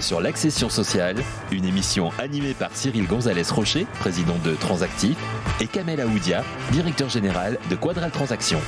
Sur l'accession sociale, une émission animée par Cyril Gonzalez Rocher, président de Transactif, et Kamel Aoudia, directeur général de Quadral Transactions.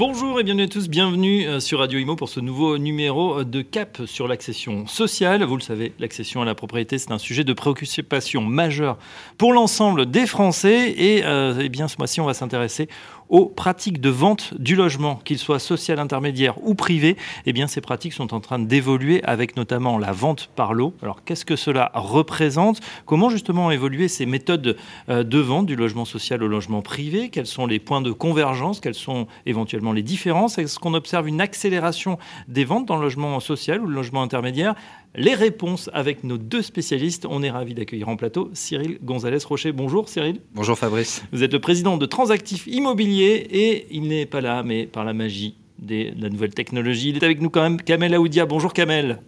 Bonjour et bienvenue à tous, bienvenue euh, sur Radio Imo pour ce nouveau numéro de CAP sur l'accession sociale. Vous le savez, l'accession à la propriété, c'est un sujet de préoccupation majeure pour l'ensemble des Français. Et euh, eh bien, ce mois-ci, on va s'intéresser aux pratiques de vente du logement, qu'il soit social intermédiaire ou privé, eh bien ces pratiques sont en train d'évoluer avec notamment la vente par lot. Alors qu'est-ce que cela représente? Comment justement évoluer ces méthodes euh, de vente du logement social au logement privé? Quels sont les points de convergence? Quelles sont éventuellement les différences? Est-ce qu'on observe une accélération des ventes dans le logement social ou le logement intermédiaire? Les réponses avec nos deux spécialistes. On est ravis d'accueillir en plateau Cyril Gonzalez Rocher. Bonjour Cyril. Bonjour Fabrice. Vous êtes le président de Transactif Immobilier et il n'est pas là, mais par la magie de la nouvelle technologie, il est avec nous quand même Kamel Aoudia. Bonjour Kamel.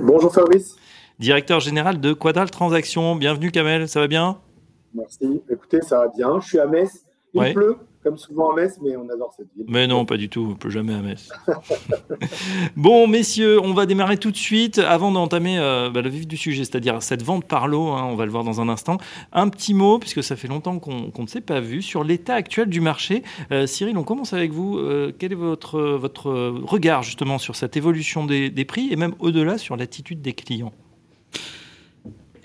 Bonjour Fabrice. Directeur général de Quadral Transactions. Bienvenue Kamel, ça va bien? Merci. Écoutez, ça va bien. Je suis à Metz. Il pleut comme souvent à Metz, mais on adore cette ville. Mais non, pas du tout, on peut jamais à Metz. bon, messieurs, on va démarrer tout de suite avant d'entamer euh, bah, le vif du sujet, c'est-à-dire cette vente par lot, hein, on va le voir dans un instant. Un petit mot, puisque ça fait longtemps qu'on ne s'est pas vu, sur l'état actuel du marché. Euh, Cyril, on commence avec vous. Euh, quel est votre, votre regard justement sur cette évolution des, des prix et même au-delà sur l'attitude des clients?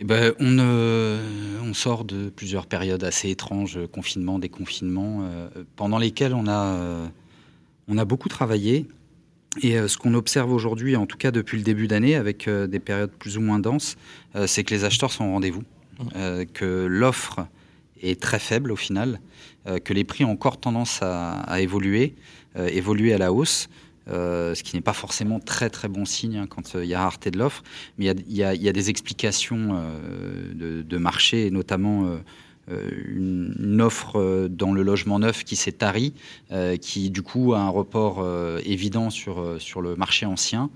Eh ben, on, euh, on, sort de plusieurs périodes assez étranges, confinement, déconfinement, euh, pendant lesquelles on a, euh, on a beaucoup travaillé. Et ce qu'on observe aujourd'hui, en tout cas depuis le début d'année, avec des périodes plus ou moins denses, c'est que les acheteurs sont au rendez-vous, que l'offre est très faible au final, que les prix ont encore tendance à, à évoluer, évoluer à la hausse. Euh, ce qui n'est pas forcément très très bon signe hein, quand euh, il y a rareté de l'offre. Mais il y, a, des explications euh, de, marché, et notamment une, offre dans le logement neuf qui s'est tarie, qui du coup a un report évident sur, sur le marché ancien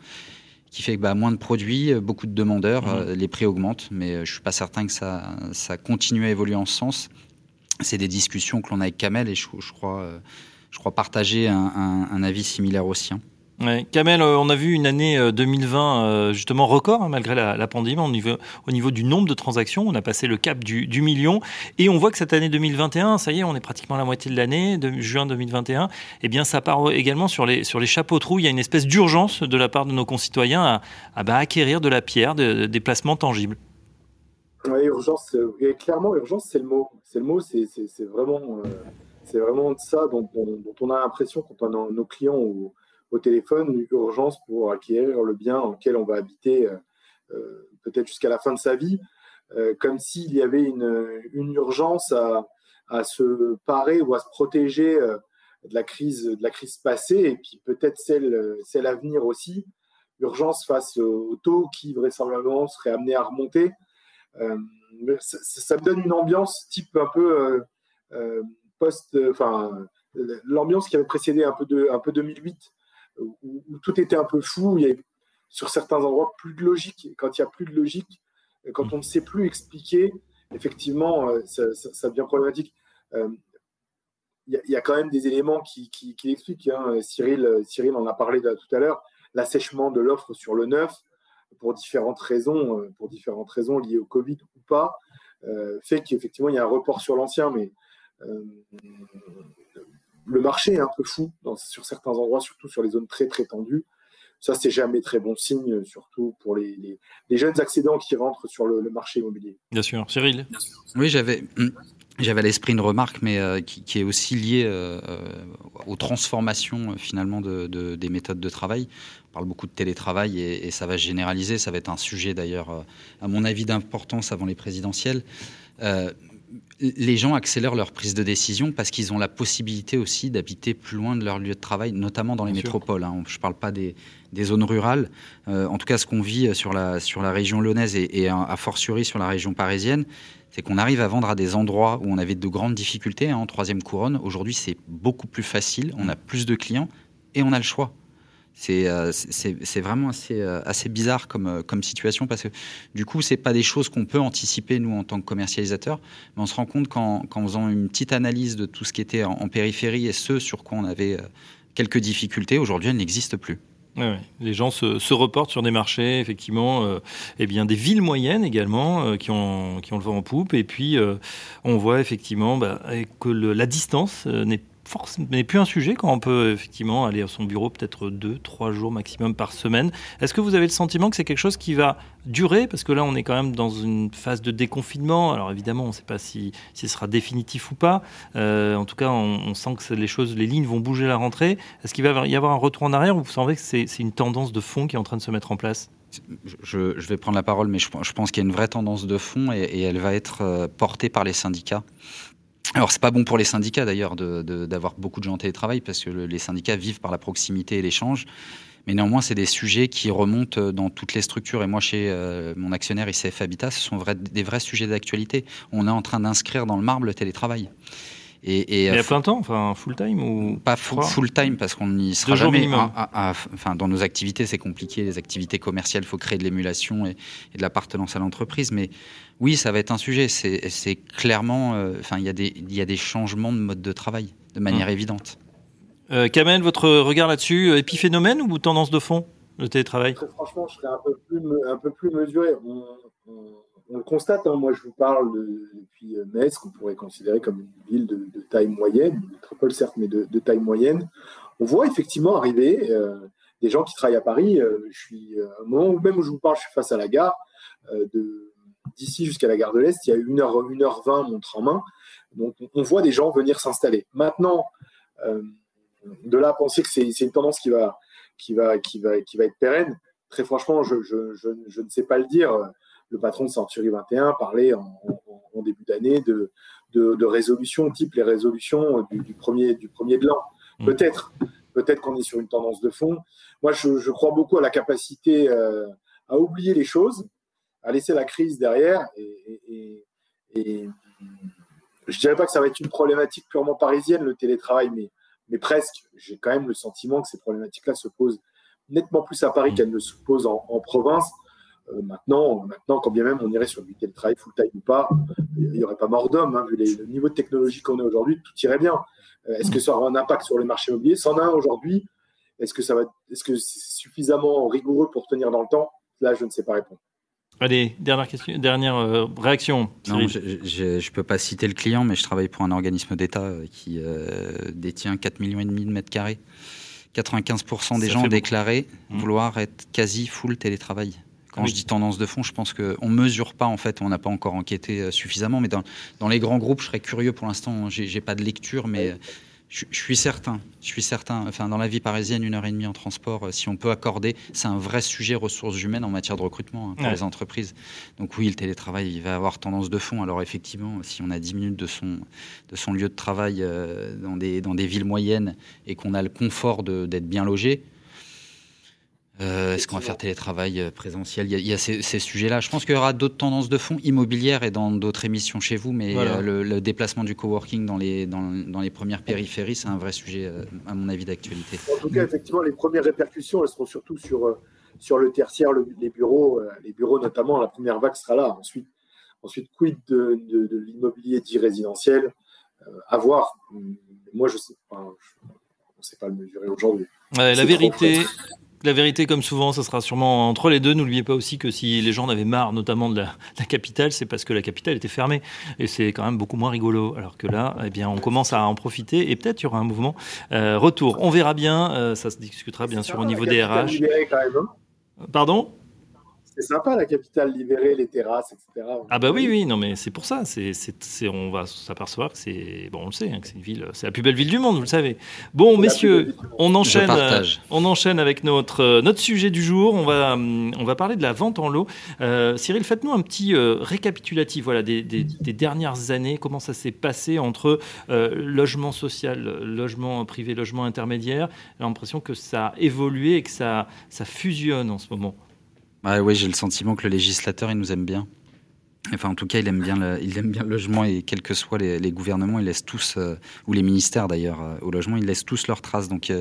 qui fait que bah, moins de produits, beaucoup de demandeurs, mmh. les prix augmentent, mais je ne suis pas certain que ça, ça continue à évoluer en ce sens. C'est des discussions que l'on a avec Kamel et je, je crois je crois, partager un, avis similaire au sien. Kamel, euh, on a vu une année 2020 euh, euh, justement record hein, malgré la, pandémie au niveau, au niveau, du nombre de transactions. On a passé le cap du, million et on voit que cette année 2021, ça y est, on est pratiquement à la moitié de l'année, de juin 2021. Eh bien, ça part également sur les, sur les chapeaux de roue. Il y a une espèce d'urgence de la part de nos concitoyens à, bah, acquérir de la pierre, des placements tangibles. Oui, urgence, clairement, urgence, c'est le mot. C'est le mot, c'est vraiment c'est vraiment de ça dont, on a l'impression quand on a nos clients au, téléphone, une urgence pour acquérir le bien dans lequel on va habiter euh, euh, peut-être jusqu'à la fin de sa vie, euh, comme s'il y avait une, urgence à, se parer ou à se protéger de la crise, de la crise passée et puis peut-être celle, celle à venir aussi. Urgence face au taux qui vraisemblablement serait amené à remonter. Ça, me donne une ambiance type un peu euh, enfin, l'ambiance qui avait précédé un peu, de, un peu 2008, où, tout était un peu fou, il y avait sur certains endroits plus de logique. Quand il n'y a plus de logique, quand on ne sait plus expliquer, effectivement, euh, ça, devient problématique. Euh, il y, a quand même des éléments qui, qui, l'expliquent. Hein. Cyril, Cyril en a parlé tout à l'heure, l'assèchement de l'offre sur le neuf, pour différentes raisons, pour différentes raisons liées au Covid ou pas, fait qu'effectivement il y a un report sur l'ancien, mais euh, le marché est un peu fou sur certains endroits, surtout sur les zones très très tendues. Ça, c'est jamais très bon signe, surtout pour les, jeunes accédants qui rentrent sur le, marché immobilier. Bien sûr. Cyril? Oui, j'avais. Hmm, j'avais à l'esprit une remarque, mais euh, qui, est aussi liée euh, aux transformations finalement de, des méthodes de travail. On parle beaucoup de télétravail et, et, ça va se généraliser. Ça va être un sujet d'ailleurs, à mon avis, d'importance avant les présidentielles les gens accélèrent leur prise de décision parce qu'ils ont la possibilité aussi d'habiter plus loin de leur lieu de travail, notamment dans les métropoles. Hein. Je ne parle pas des, zones rurales. Euh, en tout cas, ce qu'on vit sur la, sur la région lyonnaise et, a fortiori sur la région parisienne, c'est qu'on arrive à vendre à des endroits où on avait de grandes difficultés hein, en troisième couronne. Aujourd'hui, c'est beaucoup plus facile, on a plus de clients et on a le choix. C'est c'est vraiment assez, assez bizarre comme, comme situation parce que du coup, c'est pas des choses qu'on peut anticiper nous en tant que commercialisateurs, mais on se rend compte qu'en faisant une petite analyse de tout ce qui était en, périphérie et ce sur quoi on avait quelques difficultés, aujourd'hui, elles n'existent plus. Les gens se, reportent sur des marchés, effectivement, euh, eh bien des villes moyennes également euh, qui, ont, qui ont le vent en poupe. Et puis, euh, on voit effectivement bah, que la distance n'est n'est plus un sujet quand on peut effectivement aller à son bureau peut-être deux, trois jours maximum par semaine. Est-ce que vous avez le sentiment que c'est quelque chose qui va durer? Parce que là, on est quand même dans une phase de déconfinement. Alors évidemment, on ne sait pas si, ce sera définitif ou pas. Euh, en tout cas, on, sent que les choses, les lignes vont bouger à la rentrée. Est-ce qu'il va y avoir un retour en arrière ou vous sentez que c'est une tendance de fond qui est en train de se mettre en place? Je, vais prendre la parole, mais je, pense qu'il y a une vraie tendance de fond et elle va être euh, portée par les syndicats. Alors c'est pas bon pour les syndicats d'ailleurs d'avoir beaucoup de gens en télétravail parce que les syndicats vivent par la proximité et l'échange. Mais néanmoins, c'est des sujets qui remontent dans toutes les structures. Et moi, chez euh, mon actionnaire ICF Habitat, ce sont des vrais sujets d'actualité. On est en train d'inscrire dans le marbre le télétravail. Et, et à plein temps, enfin full time ou pas full, time parce qu'on n'y sera jamais. enfin, dans nos activités, c'est compliqué. Les activités commerciales, il faut créer de l'émulation et, de l'appartenance à l'entreprise. Mais oui, ça va être un sujet. C'est clairement, euh, enfin, il y a des il y a des changements de mode de travail de manière hum. évidente. Euh, Kamel, votre regard là-dessus, euh, épiphénomène ou tendance de fond, le télétravail? Franchement, je serais un peu plus, un peu plus mesuré on le constate, hein. moi je vous parle depuis euh, Metz, qu'on pourrait considérer comme une ville de, taille moyenne, une métropole certes, mais de, taille moyenne. On voit effectivement arriver euh, des gens qui travaillent à Paris. Euh, je suis, au moment même où je vous parle, je suis face à la gare. D'ici jusqu'à la gare de l'Est, il y a 1h, 1h20 montre en main. Donc on voit des gens venir s'installer. Maintenant, de là à penser que c'est une tendance qui va, qui, va, qui, va, être pérenne, très franchement, je ne sais pas le dire le patron de Century 21 parlait en, début d'année de, de, résolutions type les résolutions du, premier, du premier de l'an. Mm. Peut-être, peut-être qu'on est sur une tendance de fond. Moi, je, crois beaucoup à la capacité euh, à oublier les choses, à laisser la crise derrière. Et, et, je dirais pas que ça va être une problématique purement parisienne, le télétravail, mais, mais presque. J'ai quand même le sentiment que ces problématiques-là se posent nettement plus à Paris mm. qu'elles ne se posent en, en province. Euh, maintenant, maintenant, quand bien même on irait sur du télétravail full-time ou pas, il n'y aurait pas mort d'homme. Hein, vu le niveau de technologie qu'on a aujourd'hui, tout irait bien. Euh, est-ce que ça aura un impact sur le marché immobilier C'en a un aujourd'hui. Est-ce que ça va, est-ce que c'est suffisamment rigoureux pour tenir dans le temps? Là, je ne sais pas répondre. Allez, dernière question, dernière euh, réaction. Non, je ne peux pas citer le client, mais je travaille pour un organisme d'État qui détient 4 millions et demi de mètres carrés. 95% des gens ont déclaré mmh. vouloir être quasi full télétravail. Quand je dis tendance de fond, je pense qu'on ne mesure pas, en fait, on n'a pas encore enquêté euh, suffisamment, mais dans, dans, les grands groupes, je serais curieux pour l'instant, j'ai pas de lecture, mais je, suis certain, je suis certain, enfin, dans la vie parisienne, une heure et demie en transport, euh, si on peut accorder, c'est un vrai sujet ressources humaines en matière de recrutement hein, pour les entreprises. Donc oui, le télétravail, il va avoir tendance de fond. Alors effectivement, si on a 10 minutes de son, de son lieu de travail euh, dans, des, dans des villes moyennes et qu'on a le confort d'être bien logé, euh, est-ce qu'on va faire télétravail euh, présentiel? Il y a, ces, sujets-là. Je pense qu'il y aura d'autres tendances de fond immobilières et dans d'autres émissions chez vous, mais euh, le, déplacement du coworking dans les, dans, les premières périphéries, c'est un vrai sujet, à mon avis, d'actualité. En tout cas, effectivement, les premières répercussions, elles seront surtout sur, sur le tertiaire, les bureaux, les bureaux notamment. La première vague sera là. Ensuite, ensuite quid de, l'immobilier dit résidentiel? À voir. Moi, je sais pas. on ne sait pas le mesurer aujourd'hui. la vérité, la vérité, comme souvent, ça sera sûrement entre les deux. N'oubliez pas aussi que si les gens en avaient marre, notamment de la, capitale, c'est parce que la capitale était fermée. Et c'est quand même beaucoup moins rigolo. Alors que là, eh bien, on commence à en profiter et peut-être il y aura un mouvement euh, retour. On verra bien. Euh, ça se discutera bien sûr au niveau des RH. Hein. Pardon? C'est sympa la capitale libérée, les terrasses, etc. Ah bah oui, oui, non mais c'est pour ça. C'est, on va s'apercevoir que c'est, bon, on le sait, hein, que c'est une ville, c'est la plus belle ville du monde, vous le savez. Bon, messieurs, on enchaîne, euh, on enchaîne avec notre euh, notre sujet du jour. On va hum, on va parler de la vente en lot. Euh, Cyril, faites-nous un petit récapitulatif, voilà, des, des, dernières années, comment ça s'est passé entre logement social, logement privé, logement intermédiaire? J'ai l'impression que ça a évolué et que ça ça fusionne en ce moment. Ah oui, j'ai le sentiment que le législateur, il nous aime bien. Enfin, en tout cas, il aime bien le, il aime bien le logement et quels que soient les, gouvernements, ils laissent tous, ou les ministères d'ailleurs, au logement, ils laissent tous leurs traces. Donc,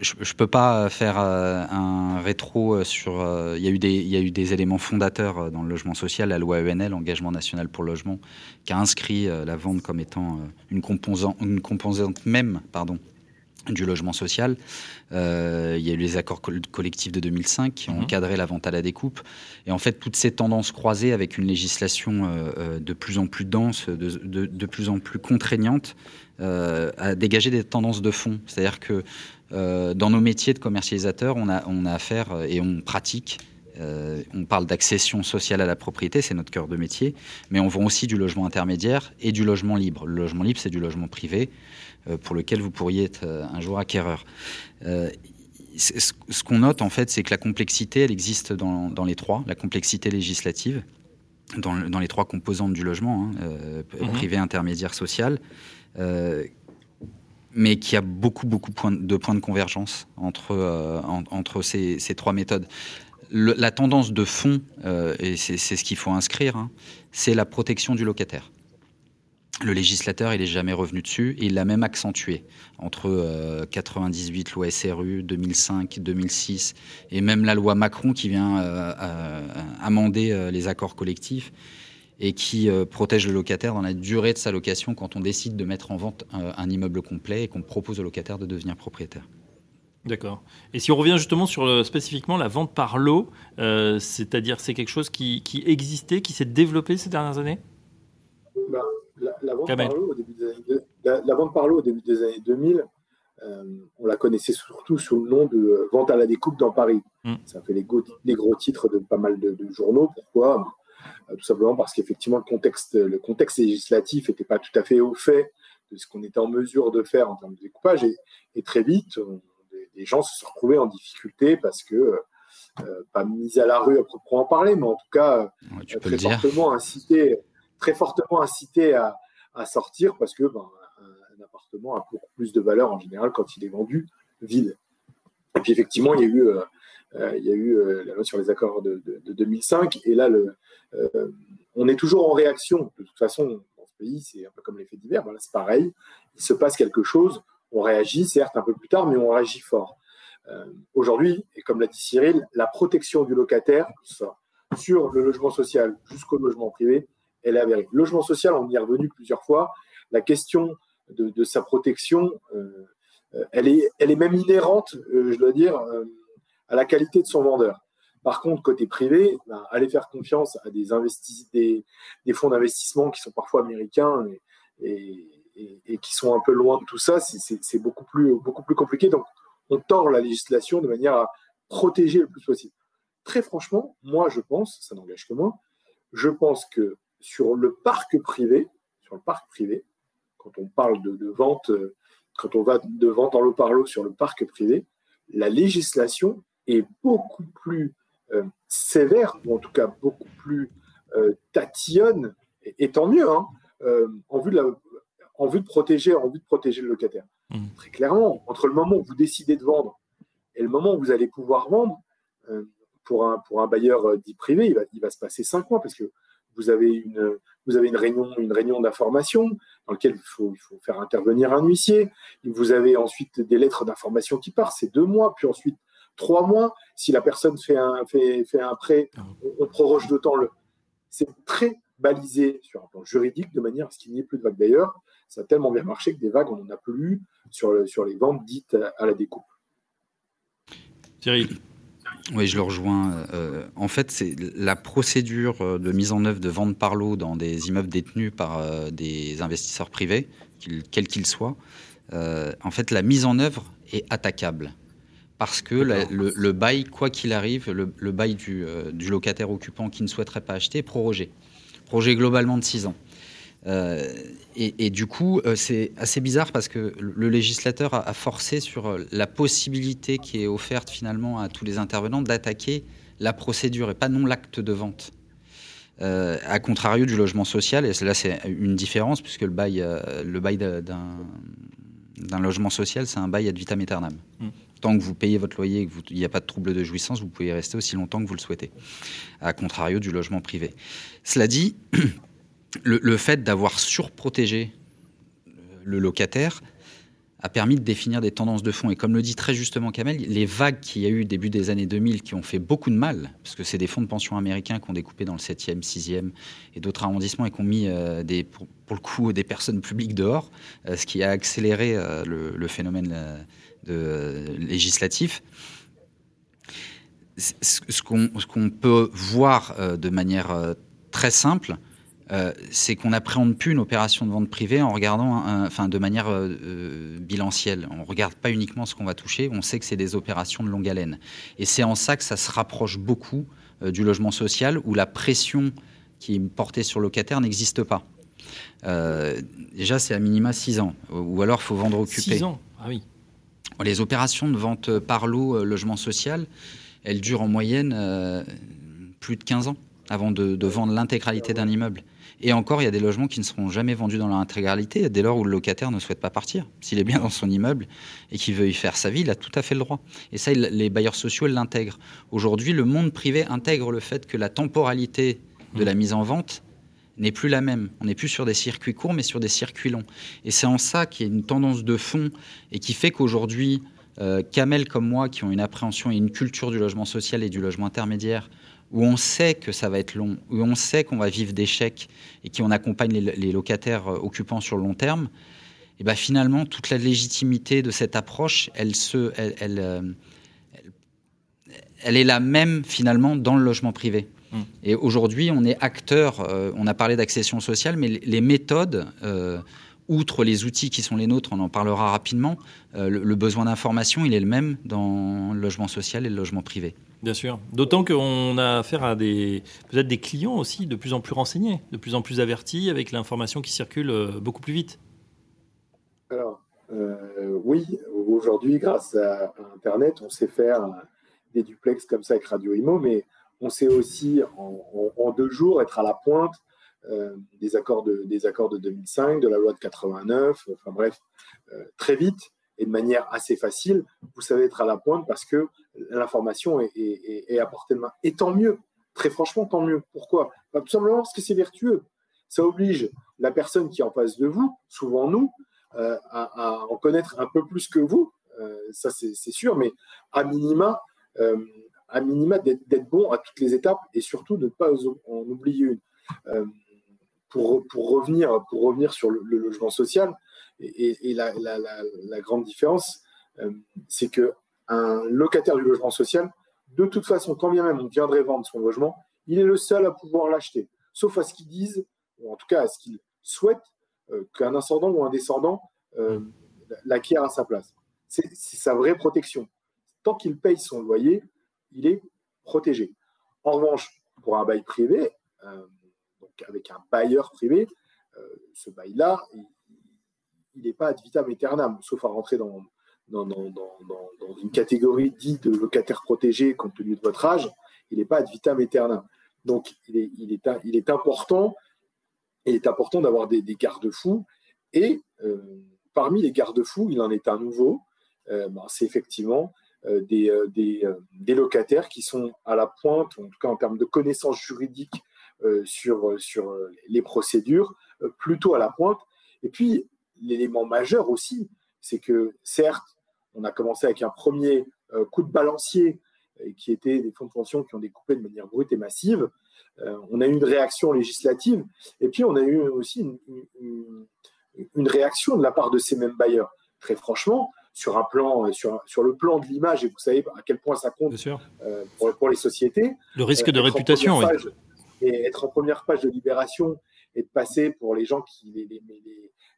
je ne peux pas faire un rétro sur. Il y, a eu des, y a eu des éléments fondateurs dans le logement social, la loi ENL, Engagement national pour logement, qui a inscrit la vente comme étant une composante, une composante même pardon, du logement social. Euh, il y a eu les accords collectifs de 2005 qui ont mhm. encadré la vente à la découpe. Et en fait, toutes ces tendances croisées avec une législation euh, euh, de plus en plus dense, de, plus en plus contraignante, a dégagé des tendances de fond. C'est-à-dire que dans nos métiers de commercialisateurs, on a, on a affaire et on pratique on parle d'accession sociale à la propriété, c'est notre cœur de métier, mais on vend aussi du logement intermédiaire et du logement libre. Le logement libre, c'est du logement privé. Euh, pour lequel vous pourriez être euh, un jour acquéreur. Euh, ce qu'on note en fait, c'est que la complexité, elle existe dans, les trois, la complexité législative, dans, les trois composantes du logement, hein, mhm. privé, intermédiaire, social, mais qui a beaucoup, beaucoup de points de convergence entre, entre ces, trois méthodes. La tendance de fond, et c'est ce qu'il faut inscrire, hein, c'est la protection du locataire. Le législateur, il n'est jamais revenu dessus et il l'a même accentué entre 1998, 98, loi SRU, 2005, 2006 et même la loi Macron qui vient euh, euh, amender euh, les accords collectifs et qui protège le locataire dans la durée de sa location quand on décide de mettre en vente un immeuble complet et qu'on propose au locataire de devenir propriétaire. D'accord. Et si on revient justement sur spécifiquement la vente par lot, c'est-à-dire c'est quelque chose qui, qui existait, qui s'est développé ces dernières années? Bah, la, vente par lot, au début des années, la, vente par lot au début des années 2000, euh, on la connaissait surtout sous le nom de euh, vente à la découpe dans Paris. Mm. Ça fait les, gros titres de pas mal de, journaux. Pourquoi? Euh, Tout simplement parce qu'effectivement, le contexte, le contexte législatif n'était pas tout à fait au fait de ce qu'on était en mesure de faire en termes de découpage. Et, très vite, les gens se sont retrouvés en difficulté parce que, pas mis à la rue à proprement parler, mais en tout cas, très fortement incité très fortement incité à, sortir parce que ben, un, appartement a beaucoup plus de valeur en général quand il est vendu vide. Et puis effectivement, il y a eu, euh, euh, il y a eu euh, la loi sur les accords de, 2005 et là, le, on est toujours en réaction. De toute façon, dans ce pays, c'est un peu comme l'effet divers. c'est pareil. Il se passe quelque chose, on réagit, certes un peu plus tard, mais on réagit fort. Aujourd'hui, et comme l'a dit Cyril, la protection du locataire, sur le logement social jusqu'au logement privé, elle est avérée. Logement social, on y est revenu plusieurs fois. La question de, sa protection, euh, elle, est, même inhérente, euh, je dois dire, euh, à la qualité de son vendeur. Par contre, côté privé, ben, aller faire confiance à des, des, des fonds d'investissement qui sont parfois américains et, qui sont un peu loin de tout ça, c'est beaucoup plus, compliqué. Donc, on tord la législation de manière à protéger le plus possible. Très franchement, moi, je pense, ça n'engage que moi, je pense que sur le parc privé, sur le parc privé, quand on parle de, vente, euh, quand on va de vente en lot par lot sur le parc privé, la législation est beaucoup plus euh, sévère, ou en tout cas beaucoup plus euh, tatillonne, et, tant mieux, hein, en, vue de en vue de protéger, en vue de protéger le locataire. Mmh. Très clairement, entre le moment où vous décidez de vendre et le moment où vous allez pouvoir vendre, pour, un, pour un bailleur dit privé, il va, il va se passer cinq mois parce que vous avez une, vous avez une réunion, une réunion d'information dans laquelle il faut, il faut faire intervenir un huissier. Vous avez ensuite des lettres d'information qui partent, c'est deux mois, puis ensuite trois mois. Si la personne fait un, fait, fait un prêt, on, proroge d'autant le. C'est très balisé sur un plan juridique de manière à ce qu'il n'y ait plus de vagues. D'ailleurs, ça a tellement bien marché que des vagues, on n'en a plus sur, sur les ventes dites à la découpe. Thierry oui, je le rejoins. Euh, en fait, c'est la procédure euh, de mise en œuvre de vente par lot dans des immeubles détenus par euh, des investisseurs privés, quels qu'ils soient. en fait, la mise en œuvre est attaquable. Parce que le, bail, quoi qu'il arrive, le, bail du, du, locataire occupant qui ne souhaiterait pas acheter est prorogé. Prorogé globalement de 6 ans. Euh, et, du coup, euh, c'est assez bizarre parce que le législateur a, forcé sur euh, la possibilité qui est offerte finalement à tous les intervenants d'attaquer la procédure et pas non l'acte de vente. Euh, à contrario du logement social, et là c'est une différence puisque le bail, le bail d'un logement social, c'est un bail ad vitam aeternam. Mmh. Tant que vous payez votre loyer et qu'il n'y a pas de trouble de jouissance, vous pouvez y rester aussi longtemps que vous le souhaitez, à contrario du logement privé. Cela dit, le, fait d'avoir surprotégé le locataire a permis de définir des tendances de fond. Et comme le dit très justement Kamel, les vagues qu'il y a eu début des années 2000 qui ont fait beaucoup de mal, parce que c'est des fonds de pension américains qui ont découpé dans le 7e, 6e et d'autres arrondissements et qui ont mis euh, pour, le coup des personnes publiques dehors, euh, ce qui a accéléré euh, le, phénomène de, législatif. Ce qu'on peut voir de manière très simple, euh, c'est qu'on n'appréhende plus une opération de vente privée en regardant, enfin, de manière euh, euh, bilancielle. On ne regarde pas uniquement ce qu'on va toucher, on sait que c'est des opérations de longue haleine. Et c'est en ça que ça se rapproche beaucoup du logement social, où la pression qui est portée sur le locataire n'existe pas. déjà, c'est à minima 6 ans, ou alors il faut vendre occupé. 6 ans, ah oui. Les opérations de vente par lot logement social, elles durent en moyenne plus de 15 ans avant de vendre l'intégralité d'un immeuble. Et encore, il y a des logements qui ne seront jamais vendus dans leur intégralité dès lors où le locataire ne souhaite pas partir. S'il est bien dans son immeuble et qu'il veut y faire sa vie, il a tout à fait le droit. Et ça, les bailleurs sociaux l'intègrent. Aujourd'hui, le monde privé intègre le fait que la temporalité de la mise en vente n'est plus la même. On n'est plus sur des circuits courts, mais sur des circuits longs. Et c'est en ça qu'il y a une tendance de fond et qui fait qu'aujourd'hui, euh, Kamel comme moi, qui ont une appréhension et une culture du logement social et du logement intermédiaire, où on sait que ça va être long, où on sait qu'on va vivre d'échecs et qui on accompagne les, locataires euh, occupants sur le long terme, et ben finalement, toute la légitimité de cette approche, elle, se, elle, euh, elle, est la même finalement dans le logement privé. Mmh. Et aujourd'hui, on est acteur, euh, on a parlé d'accession sociale, mais les méthodes, outre les outils qui sont les nôtres, on en parlera rapidement, le besoin d'information, il est le même dans le logement social et le logement privé. Bien sûr. D'autant qu'on a affaire à des peut-être des clients aussi de plus en plus renseignés, de plus en plus avertis, avec l'information qui circule euh, beaucoup plus vite. Alors, euh, oui, aujourd'hui, grâce à, Internet, on sait faire des duplex comme ça avec Radio Imo, mais on sait aussi en, deux jours être à la pointe euh, des, accords de, des accords de 2005, de la loi de 89, enfin bref, très vite et de manière assez facile, vous savez être à la pointe parce que l'information est, à portée de main. Et tant mieux, très franchement, tant mieux. Pourquoi? Bah, Tout simplement parce que c'est vertueux. Ça oblige la personne qui est en face de vous, souvent nous, euh, à, en connaître un peu plus que vous, euh, ça c'est sûr, mais à minima, euh, à minima d'être bon à toutes les étapes et surtout de ne pas en oublier une. Pour, pour, revenir, pour revenir sur le logement social, et, la, grande différence, euh, c'est que un locataire du logement social, de toute façon, quand bien même on viendrait vendre son logement, il est le seul à pouvoir l'acheter, sauf à ce qu'ils disent, ou en tout cas à ce qu'ils souhaitent euh, qu'un ascendant ou un descendant euh, l'acquiert à sa place. C'est sa vraie protection. Tant qu'il paye son loyer, il est protégé. En revanche, pour un bail privé, donc avec un bailleur privé, ce bail-là, il n'est pas ad vitam aeternam, sauf à rentrer dans, dans, une catégorie dite de locataire protégé compte tenu de votre âge, il n'est pas ad vitam aeternam. Donc, il est, il est, il est important, important d'avoir des, garde-fous. Et euh, parmi les garde-fous, il en est un nouveau. Euh, ben, c'est effectivement euh, des, des, locataires qui sont à la pointe, en tout cas en termes de connaissances juridiques sur, les procédures, plutôt à la pointe. Et puis, l'élément majeur aussi, c'est que certes, on a commencé avec un premier euh, coup de balancier euh, qui était des fonds de pension qui ont découpé de manière brute et massive. Euh, on a eu une réaction législative et puis on a eu aussi une, réaction de la part de ces mêmes bailleurs. Très franchement, sur un plan, sur, sur le plan de l'image, et vous savez à quel point ça compte pour, pour, les sociétés. Le risque de réputation, oui. Et être en première page de Libération et de passer pour les gens qui, les,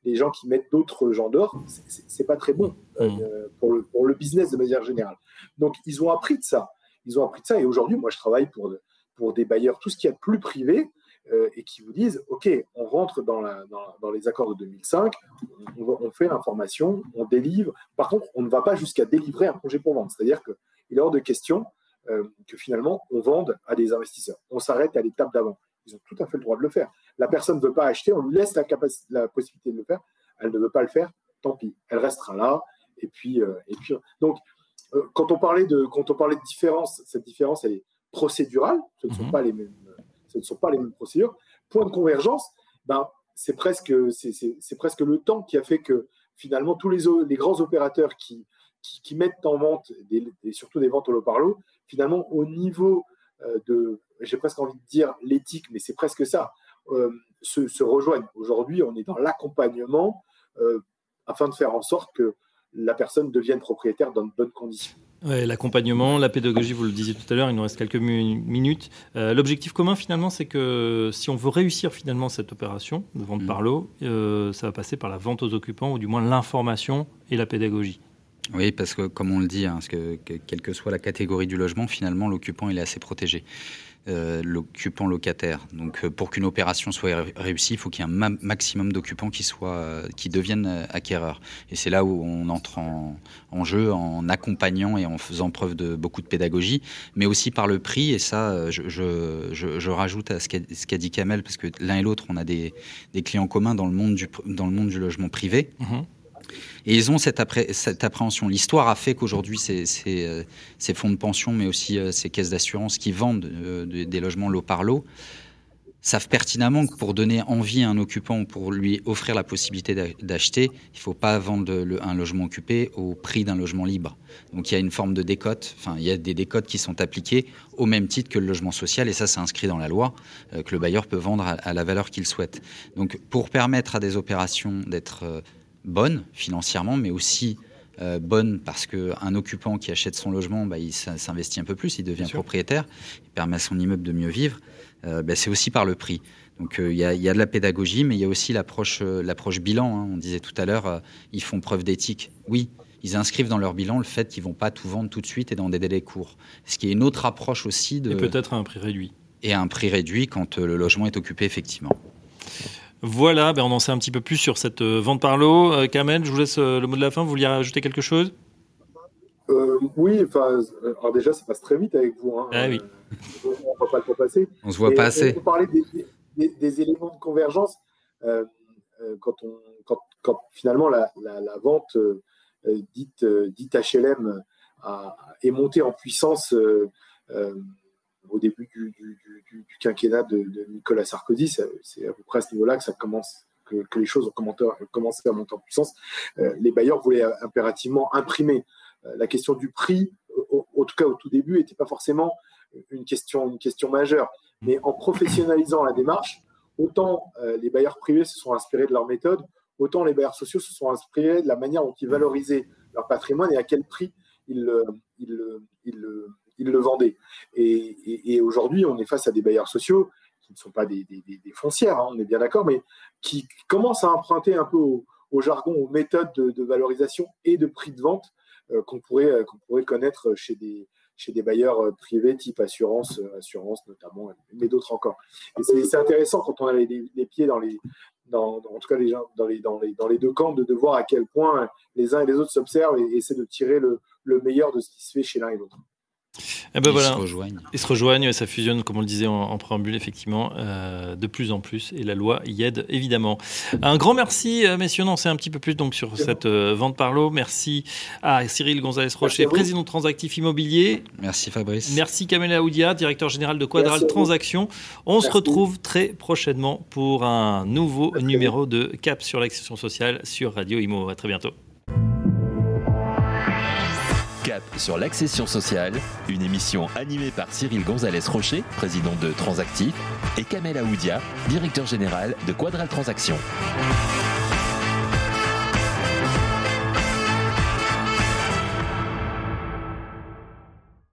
les gens qui mettent d'autres gens d'or, c'est pas très bon euh, mmh. pour, le, pour, le, business de manière générale. Donc, ils ont appris de ça. Ils ont appris de ça. Et aujourd'hui, moi, je travaille pour, pour des bailleurs, tout ce qui est plus privé, euh, et qui vous disent OK, on rentre dans, la, dans, les accords de 2005, on, fait l'information, on délivre. Par contre, on ne va pas jusqu'à délivrer un projet pour vendre. C'est-à-dire qu'il est hors de question euh, que finalement, on vende à des investisseurs. On s'arrête à l'étape d'avant. Ils ont tout à fait le droit de le faire. La personne ne veut pas acheter, on lui laisse la, la possibilité de le faire. Elle ne veut pas le faire, tant pis. Elle restera là. Et puis, euh, et puis donc, quand on parlait de quand on parlait de différence, cette différence elle est procédurale. Ce ne sont mhm. pas les mêmes, ce ne sont pas les mêmes procédures. Point de convergence, ben c'est presque c'est presque le temps qui a fait que finalement tous les, les grands opérateurs qui, qui, mettent en vente et surtout des ventes au low finalement au niveau de j'ai presque envie de dire l'éthique, mais c'est presque ça, euh, se, rejoignent. Aujourd'hui, on est dans l'accompagnement euh, afin de faire en sorte que la personne devienne propriétaire dans de bonnes conditions. L'accompagnement, la pédagogie, vous le disiez tout à l'heure, il nous reste quelques minutes. Euh, l'objectif commun, finalement, c'est que si on veut réussir finalement cette opération de vente mmh. par lot, ça va passer par la vente aux occupants, ou du moins l'information et la pédagogie. Oui, parce que comme on le dit, hein, que, quelle que soit la catégorie du logement, finalement, l'occupant il est assez protégé. Euh, l'occupant locataire. Donc, euh, pour qu'une opération soit réussie, il faut qu'il y ait un maximum d'occupants qui euh, qui deviennent acquéreurs. Et c'est là où on entre en, jeu en accompagnant et en faisant preuve de beaucoup de pédagogie, mais aussi par le prix. Et ça, je, rajoute à ce qu'a dit Kamel, parce que l'un et l'autre, on a des, clients communs dans le monde du, dans le monde du logement privé. Mmh. Et ils ont cette, appréhension. L'histoire a fait qu'aujourd'hui, ces, euh, ces, fonds de pension, mais aussi euh, ces caisses d'assurance qui vendent euh, des logements lot par lot, savent pertinemment que pour donner envie à un occupant, pour lui offrir la possibilité d'acheter, il ne faut pas vendre un logement occupé au prix d'un logement libre. Donc il y a une forme de décote, enfin il y a des décotes qui sont appliquées au même titre que le logement social, et ça c'est inscrit dans la loi, que le bailleur peut vendre à la valeur qu'il souhaite. Donc pour permettre à des opérations d'être bonne financièrement, mais aussi euh, bonne parce qu'un occupant qui achète son logement, bah, il s'investit un peu plus, il devient propriétaire, il permet à son immeuble de mieux vivre. Euh, bah, c'est aussi par le prix. Donc euh, il y, a de la pédagogie, mais il y a aussi l'approche bilan. Hein. On disait tout à l'heure, ils font preuve d'éthique. Oui, ils inscrivent dans leur bilan le fait qu'ils vont pas tout vendre tout de suite et dans des délais courts. Ce qui est une autre approche aussi de... Et peut-être à un prix réduit. Et à un prix réduit quand le logement est occupé effectivement. Voilà, ben on en sait un petit peu plus sur cette euh, vente par lot. Euh, Kamel, je vous laisse euh, le mot de la fin. Vous vouliez rajouter quelque chose? Oui, enfin, alors déjà, ça passe très vite avec vous. Hein. Ah oui. on ne voit pas le temps passer. On se voit pas assez. Vous parler des, éléments de convergence. quand, on, quand, finalement la, vente dite, dite HLM est montée en puissance au début du, quinquennat de, Nicolas Sarkozy. C'est à peu près à ce niveau-là que ça commence, que, les choses ont commencé à monter en puissance. Euh, les bailleurs voulaient impérativement imprimer. Euh, la question du prix, en tout cas au tout début, n'était pas forcément une question, majeure. Mais en professionnalisant la démarche, autant euh, les bailleurs privés se sont inspirés de leur méthode, autant les bailleurs sociaux se sont inspirés de la manière dont ils valorisaient leur patrimoine et à quel prix ils, ils, ils, ils le vendaient. Et, aujourd'hui, on est face à des bailleurs sociaux qui ne sont pas des, foncières, hein, on est bien d'accord, mais qui commencent à emprunter un peu au, jargon, aux méthodes de, valorisation et de prix de vente euh, qu'on pourrait, euh, qu'on pourrait connaître chez des, bailleurs euh, privés type assurance, assurance notamment, mais d'autres encore. Et c'est intéressant quand on a les, pieds dans les, en tout cas dans, les, deux camps, de, voir à quel point les uns et les autres s'observent et, essaient de tirer le meilleur de ce qui se fait chez l'un et l'autre. Eh ben ils se rejoignent. Ils se rejoignent, ça fusionne, comme on le disait en, préambule, effectivement, euh, de plus en plus. Et la loi y aide, évidemment. Un grand merci, euh, messieurs. On sait un petit peu plus donc, sur cette euh, vente par lot. Merci à Cyril Gonzalez-Rocher, président de Transactif Immobilier. Merci, Fabrice. Merci, Kamela Oudia, directeur général de Quadral Transactions. On se retrouve très prochainement pour un nouveau numéro de Cap sur l'accession sociale sur Radio Imo. À très bientôt sur l'accession sociale, une émission animée par Cyril Gonzalez Rocher, président de Transactif, et Kamel Aoudia, directeur général de Quadral Transactions.